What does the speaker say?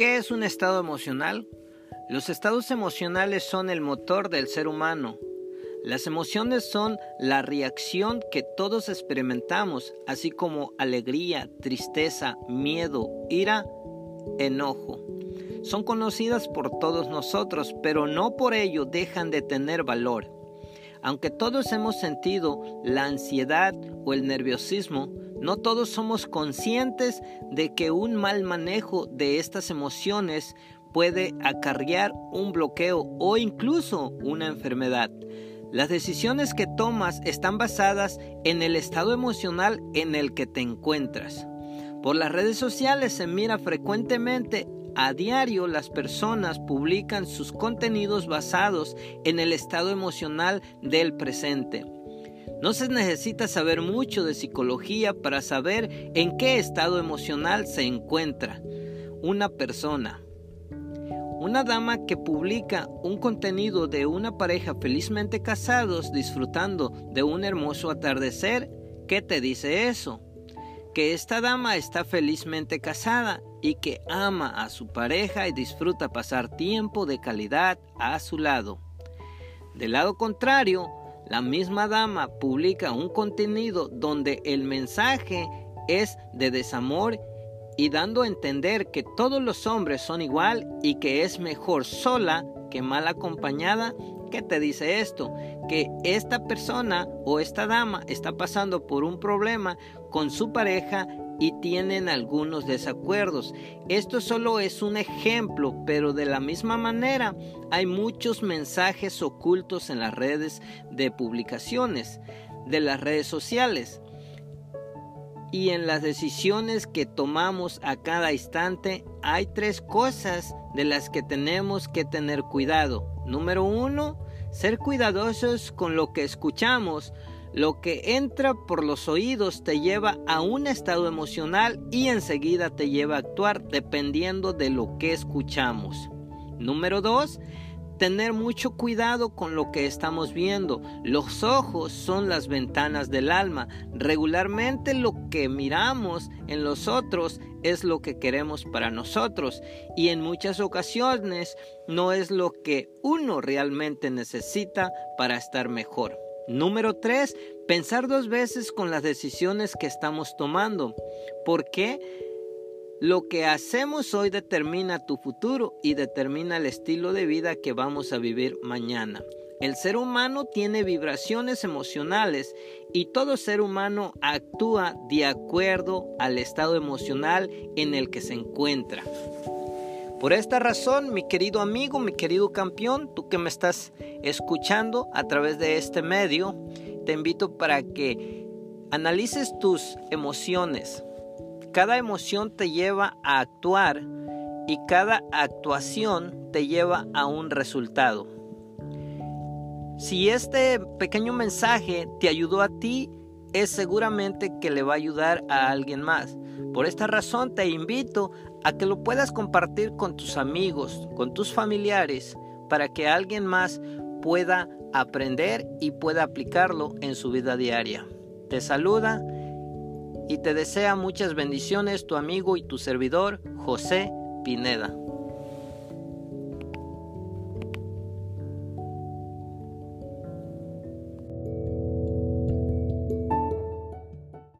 ¿Qué es un estado emocional? Los estados emocionales son el motor del ser humano. Las emociones son la reacción que todos experimentamos, así como alegría, tristeza, miedo, ira, enojo. Son conocidas por todos nosotros, pero no por ello dejan de tener valor. Aunque todos hemos sentido la ansiedad o el nerviosismo, no todos somos conscientes de que un mal manejo de estas emociones puede acarrear un bloqueo o incluso una enfermedad. Las decisiones que tomas están basadas en el estado emocional en el que te encuentras. Por las redes sociales se mira frecuentemente a diario las personas publican sus contenidos basados en el estado emocional del presente. No se necesita saber mucho de psicología para saber en qué estado emocional se encuentra una persona. Una dama que publica un contenido de una pareja felizmente casados disfrutando de un hermoso atardecer, ¿qué te dice eso? Que esta dama está felizmente casada y que ama a su pareja y disfruta pasar tiempo de calidad a su lado. Del lado contrario, la misma dama publica un contenido donde el mensaje es de desamor y dando a entender que todos los hombres son igual y que es mejor sola que mal acompañada. ¿Qué te dice esto? Que esta persona o esta dama está pasando por un problema con su pareja y tienen algunos desacuerdos. Esto solo es un ejemplo, pero de la misma manera hay muchos mensajes ocultos en las redes de publicaciones, de las redes sociales y en las decisiones que tomamos a cada instante hay tres cosas de las que tenemos que tener cuidado. Número uno, ser cuidadosos con lo que escuchamos. Lo que entra por los oídos te lleva a un estado emocional y enseguida te lleva a actuar dependiendo de lo que escuchamos. Número dos, tener mucho cuidado con lo que estamos viendo. Los ojos son las ventanas del alma. Regularmente lo que miramos en los otros es lo que queremos para nosotros y en muchas ocasiones no es lo que uno realmente necesita para estar mejor. Número 3. Pensar dos veces con las decisiones que estamos tomando. ¿Por qué? Lo que hacemos hoy determina tu futuro y determina el estilo de vida que vamos a vivir mañana. El ser humano tiene vibraciones emocionales y todo ser humano actúa de acuerdo al estado emocional en el que se encuentra. Por esta razón, mi querido amigo, mi querido campeón, tú que me estás escuchando a través de este medio, te invito para que analices tus emociones, cada emoción te lleva a actuar y cada actuación te lleva a un resultado. Si este pequeño mensaje te ayudó a ti, es seguramente que le va a ayudar a alguien más. Por esta razón te invito a que lo puedas compartir con tus amigos, con tus familiares, para que alguien más pueda aprender y pueda aplicarlo en su vida diaria. Te saluda y te desea muchas bendiciones tu amigo y tu servidor José Pineda.